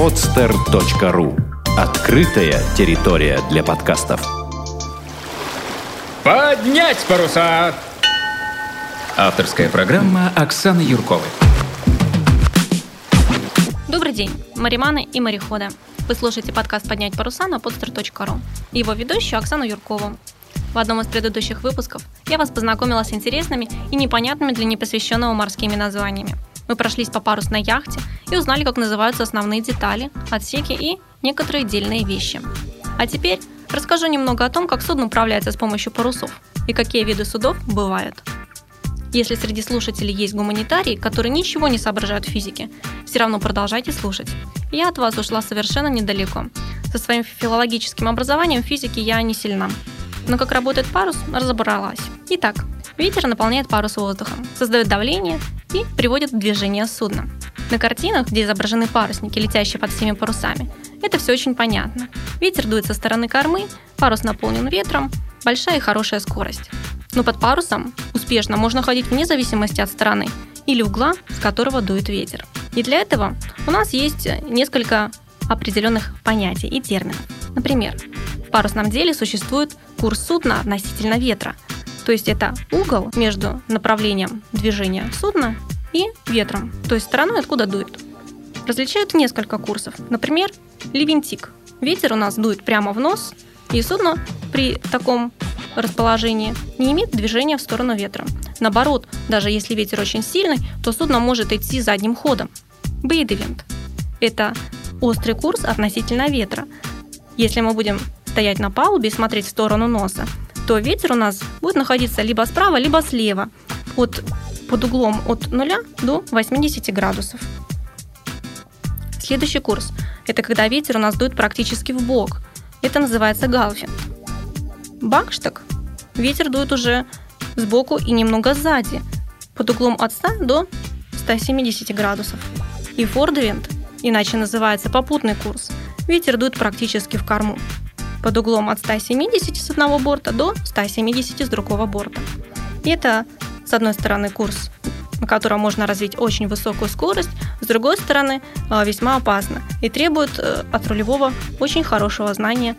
podster.ru Открытая территория для подкастов. Поднять паруса! Авторская программа Оксаны Юрковой. Добрый день, мариманы и мореходы. Вы слушаете подкаст «Поднять паруса» на podster.ru. Его ведущую Оксану Юркову. В одном из предыдущих выпусков я вас познакомила с интересными и непонятными для непосвященного морскими названиями. Мы прошлись по парусной яхте и узнали, как называются основные детали, отсеки и некоторые отдельные вещи. А теперь расскажу немного о том, как судно управляется с помощью парусов и какие виды судов бывают. Если среди слушателей есть гуманитарии, которые ничего не соображают в физике, все равно продолжайте слушать. Я от вас ушла совершенно недалеко. Со своим филологическим образованием в физике я не сильна. Но как работает парус, разобралась. Итак, ветер наполняет парус воздухом, создает давление и приводит в движение судна. На картинах, где изображены парусники, летящие под всеми парусами, это все очень понятно. Ветер дует со стороны кормы, парус наполнен ветром, большая и хорошая скорость. Но под парусом успешно можно ходить вне зависимости от стороны или угла, с которого дует ветер. И для этого у нас есть несколько определенных понятий и терминов. Например, в парусном деле существует курс судна относительно ветра, то есть это угол между направлением движения судна и ветром, то есть стороной, откуда дует. Различают несколько курсов. Например, ливентик. Ветер у нас дует прямо в нос, и судно при таком расположении не имеет движения в сторону ветра. Наоборот, даже если ветер очень сильный, то судно может идти задним ходом. Бейдевент – это острый курс относительно ветра. Если мы будем стоять на палубе и смотреть в сторону носа, то ветер у нас будет находиться либо справа, либо слева, от, под углом от 0 до 80 градусов. Следующий курс – это когда ветер у нас дует практически в бок. Это называется галфинг. Бакштаг – ветер дует уже сбоку и немного сзади, под углом от 100 до 170 градусов. И фордвинд, иначе называется попутный курс, ветер дует практически в корму, под углом от 170 с одного борта до 170 с другого борта. И это, с одной стороны, курс, на котором можно развить очень высокую скорость, с другой стороны, э, весьма опасно и требует э, от рулевого очень хорошего знания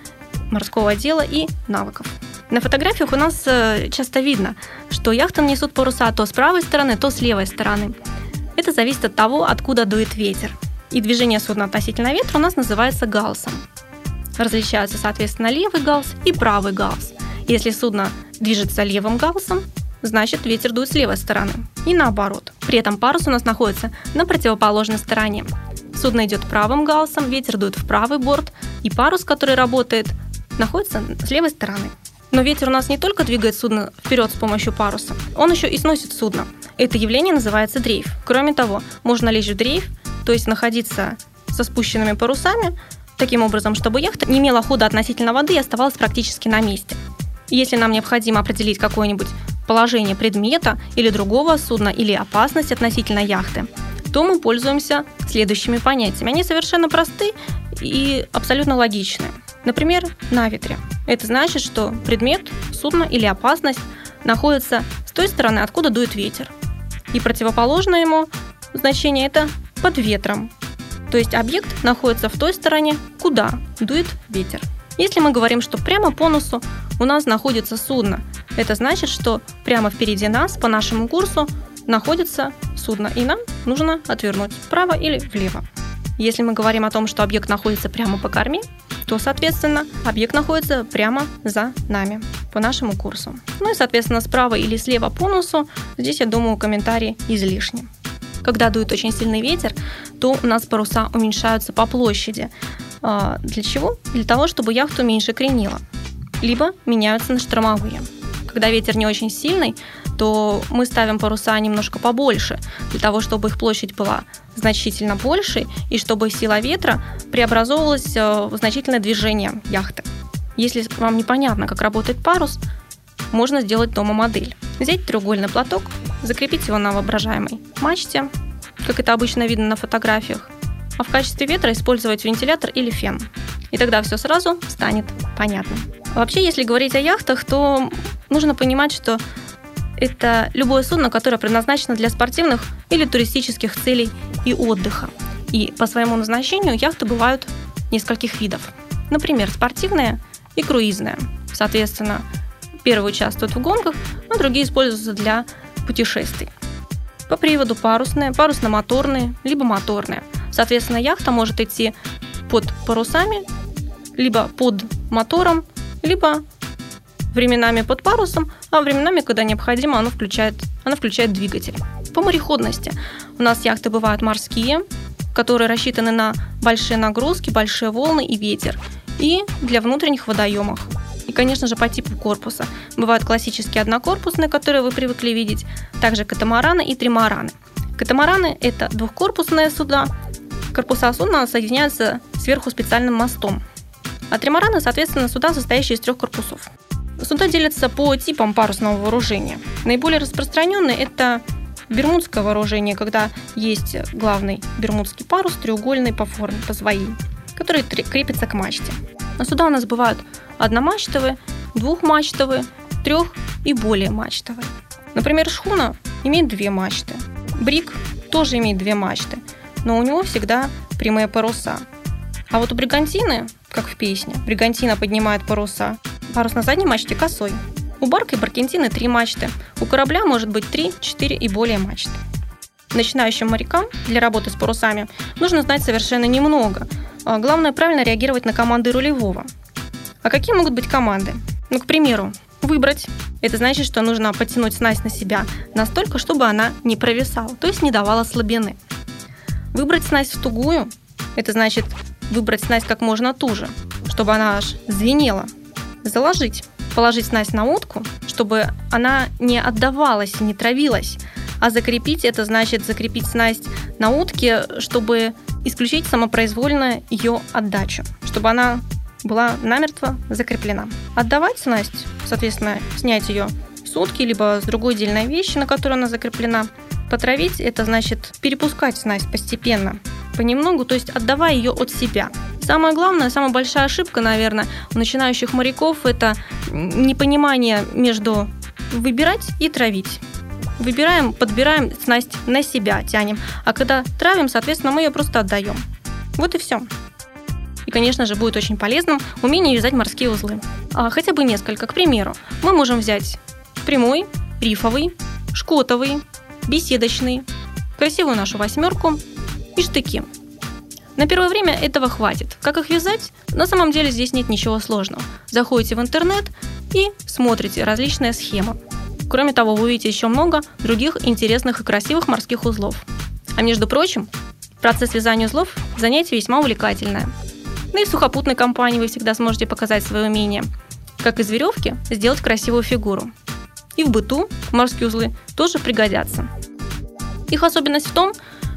морского дела и навыков. На фотографиях у нас э, часто видно, что яхты несут паруса то с правой стороны, то с левой стороны. Это зависит от того, откуда дует ветер. И движение судна относительно ветра у нас называется галсом. Различаются, соответственно, левый галс и правый галс. Если судно движется левым галсом, значит ветер дует с левой стороны. И наоборот. При этом парус у нас находится на противоположной стороне. Судно идет правым галсом, ветер дует в правый борт, и парус, который работает находится с левой стороны. Но ветер у нас не только двигает судно вперед с помощью паруса, он еще и сносит судно. Это явление называется дрейф. Кроме того, можно лечь в дрейф, то есть находиться со спущенными парусами, таким образом, чтобы яхта не имела хода относительно воды и оставалась практически на месте. Если нам необходимо определить какое-нибудь положение предмета или другого судна или опасность относительно яхты, то мы пользуемся следующими понятиями. Они совершенно просты и абсолютно логичны. Например, на ветре. Это значит, что предмет, судно или опасность находится с той стороны, откуда дует ветер. И противоположное ему значение это под ветром. То есть объект находится в той стороне, куда дует ветер. Если мы говорим, что прямо по носу у нас находится судно, это значит, что прямо впереди нас по нашему курсу находится судно, и нам нужно отвернуть вправо или влево. Если мы говорим о том, что объект находится прямо по корме, то, соответственно, объект находится прямо за нами по нашему курсу. Ну и, соответственно, справа или слева по носу, здесь, я думаю, комментарий излишний. Когда дует очень сильный ветер, то у нас паруса уменьшаются по площади. А, для чего? Для того, чтобы яхту меньше кренило. Либо меняются на штормовые. Когда ветер не очень сильный, то мы ставим паруса немножко побольше, для того, чтобы их площадь была значительно больше и чтобы сила ветра преобразовывалась э, в значительное движение яхты. Если вам непонятно, как работает парус, можно сделать дома модель. Взять треугольный платок, закрепить его на воображаемой мачте, как это обычно видно на фотографиях, а в качестве ветра использовать вентилятор или фен. И тогда все сразу станет понятно. Вообще, если говорить о яхтах, то нужно понимать, что это любое судно, которое предназначено для спортивных или туристических целей и отдыха. И по своему назначению яхты бывают нескольких видов. Например, спортивная и круизная. Соответственно, первые участвуют в гонках, а другие используются для путешествий. По приводу парусные, парусно-моторные, либо моторные. Соответственно, яхта может идти под парусами, либо под мотором, либо временами под парусом, а временами, когда необходимо, она включает, она включает двигатель. По мореходности у нас яхты бывают морские, которые рассчитаны на большие нагрузки, большие волны и ветер, и для внутренних водоемов. И, конечно же, по типу корпуса. Бывают классические однокорпусные, которые вы привыкли видеть, также катамараны и тримараны. Катамараны – это двухкорпусные суда. Корпуса судна соединяются сверху специальным мостом. А тримараны, соответственно, суда, состоящие из трех корпусов. Суда делятся по типам парусного вооружения. Наиболее распространенные – это бермудское вооружение, когда есть главный бермудский парус, треугольный по форме, по своей, который крепится к мачте. На суда у нас бывают одномачтовые, двухмачтовые, трех и более мачтовые. Например, шхуна имеет две мачты. Брик тоже имеет две мачты, но у него всегда прямые паруса. А вот у бригантины, как в песне, бригантина поднимает паруса, парус на задней мачте косой. У барка и баркентины три мачты. У корабля может быть три, четыре и более мачты. Начинающим морякам для работы с парусами нужно знать совершенно немного. А главное правильно реагировать на команды рулевого. А какие могут быть команды? Ну, к примеру, выбрать. Это значит, что нужно подтянуть снасть на себя настолько, чтобы она не провисала, то есть не давала слабины. Выбрать снасть в тугую – это значит выбрать снасть как можно туже, чтобы она аж звенела. Заложить. Положить снасть на утку, чтобы она не отдавалась, не травилась. А закрепить – это значит закрепить снасть на утке, чтобы исключить самопроизвольно ее отдачу, чтобы она была намертво закреплена. Отдавать снасть, соответственно, снять ее с утки, либо с другой дельной вещи, на которой она закреплена. Потравить – это значит перепускать снасть постепенно, понемногу, то есть отдавая ее от себя. Самое главное, самая большая ошибка, наверное, у начинающих моряков – это непонимание между выбирать и травить. Выбираем, подбираем снасть на себя, тянем. А когда травим, соответственно, мы ее просто отдаем. Вот и все. И, конечно же, будет очень полезным умение вязать морские узлы. А, хотя бы несколько. К примеру, мы можем взять прямой, рифовый, шкотовый, беседочный, красивую нашу восьмерку и штыки. На первое время этого хватит. Как их вязать? На самом деле здесь нет ничего сложного. Заходите в интернет и смотрите различные схемы. Кроме того, вы увидите еще много других интересных и красивых морских узлов. А между прочим, процесс вязания узлов – занятие весьма увлекательное. Ну и в сухопутной компании вы всегда сможете показать свое умение. Как из веревки сделать красивую фигуру. И в быту морские узлы тоже пригодятся. Их особенность в том,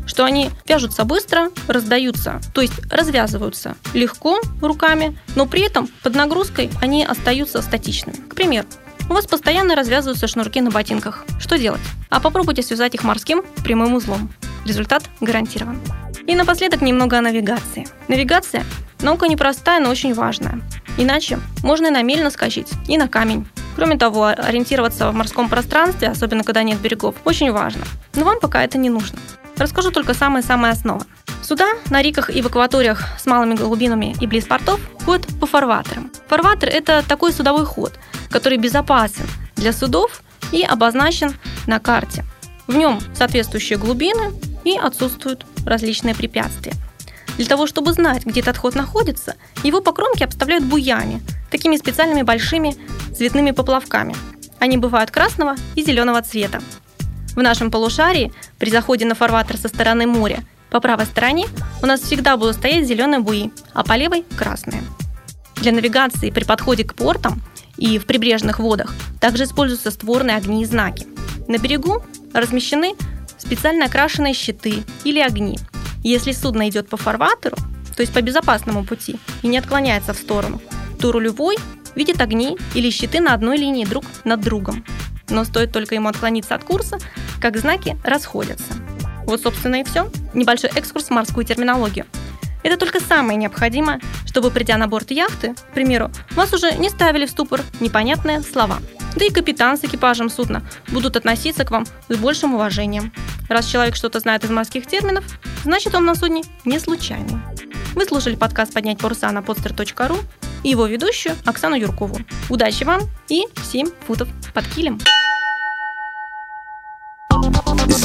что они вяжутся быстро, раздаются, то есть развязываются легко руками, но при этом под нагрузкой они остаются статичными. К примеру, у вас постоянно развязываются шнурки на ботинках. Что делать? А попробуйте связать их морским прямым узлом. Результат гарантирован. И напоследок немного о навигации. Навигация Наука непростая, но очень важная. Иначе можно и на мель и на камень. Кроме того, ориентироваться в морском пространстве, особенно когда нет берегов, очень важно. Но вам пока это не нужно. Расскажу только самые-самые основы. Суда на реках и в акваториях с малыми глубинами и близ портов ходят по фарватерам. Фарватер – это такой судовой ход, который безопасен для судов и обозначен на карте. В нем соответствующие глубины и отсутствуют различные препятствия. Для того, чтобы знать, где этот ход находится, его по кромке обставляют буями, такими специальными большими цветными поплавками. Они бывают красного и зеленого цвета. В нашем полушарии при заходе на фарватер со стороны моря по правой стороне у нас всегда будут стоять зеленые буи, а по левой – красные. Для навигации при подходе к портам и в прибрежных водах также используются створные огни и знаки. На берегу размещены специально окрашенные щиты или огни – если судно идет по фарватеру, то есть по безопасному пути, и не отклоняется в сторону, то рулевой видит огни или щиты на одной линии друг над другом. Но стоит только ему отклониться от курса, как знаки расходятся. Вот, собственно, и все. Небольшой экскурс в морскую терминологию. Это только самое необходимое, чтобы, придя на борт яхты, к примеру, вас уже не ставили в ступор непонятные слова. Да и капитан с экипажем судна будут относиться к вам с большим уважением. Раз человек что-то знает из морских терминов, значит он на судне не случайный. Вы слушали подкаст «Поднять паруса» на podster.ru и его ведущую Оксану Юркову. Удачи вам и 7 футов под килем!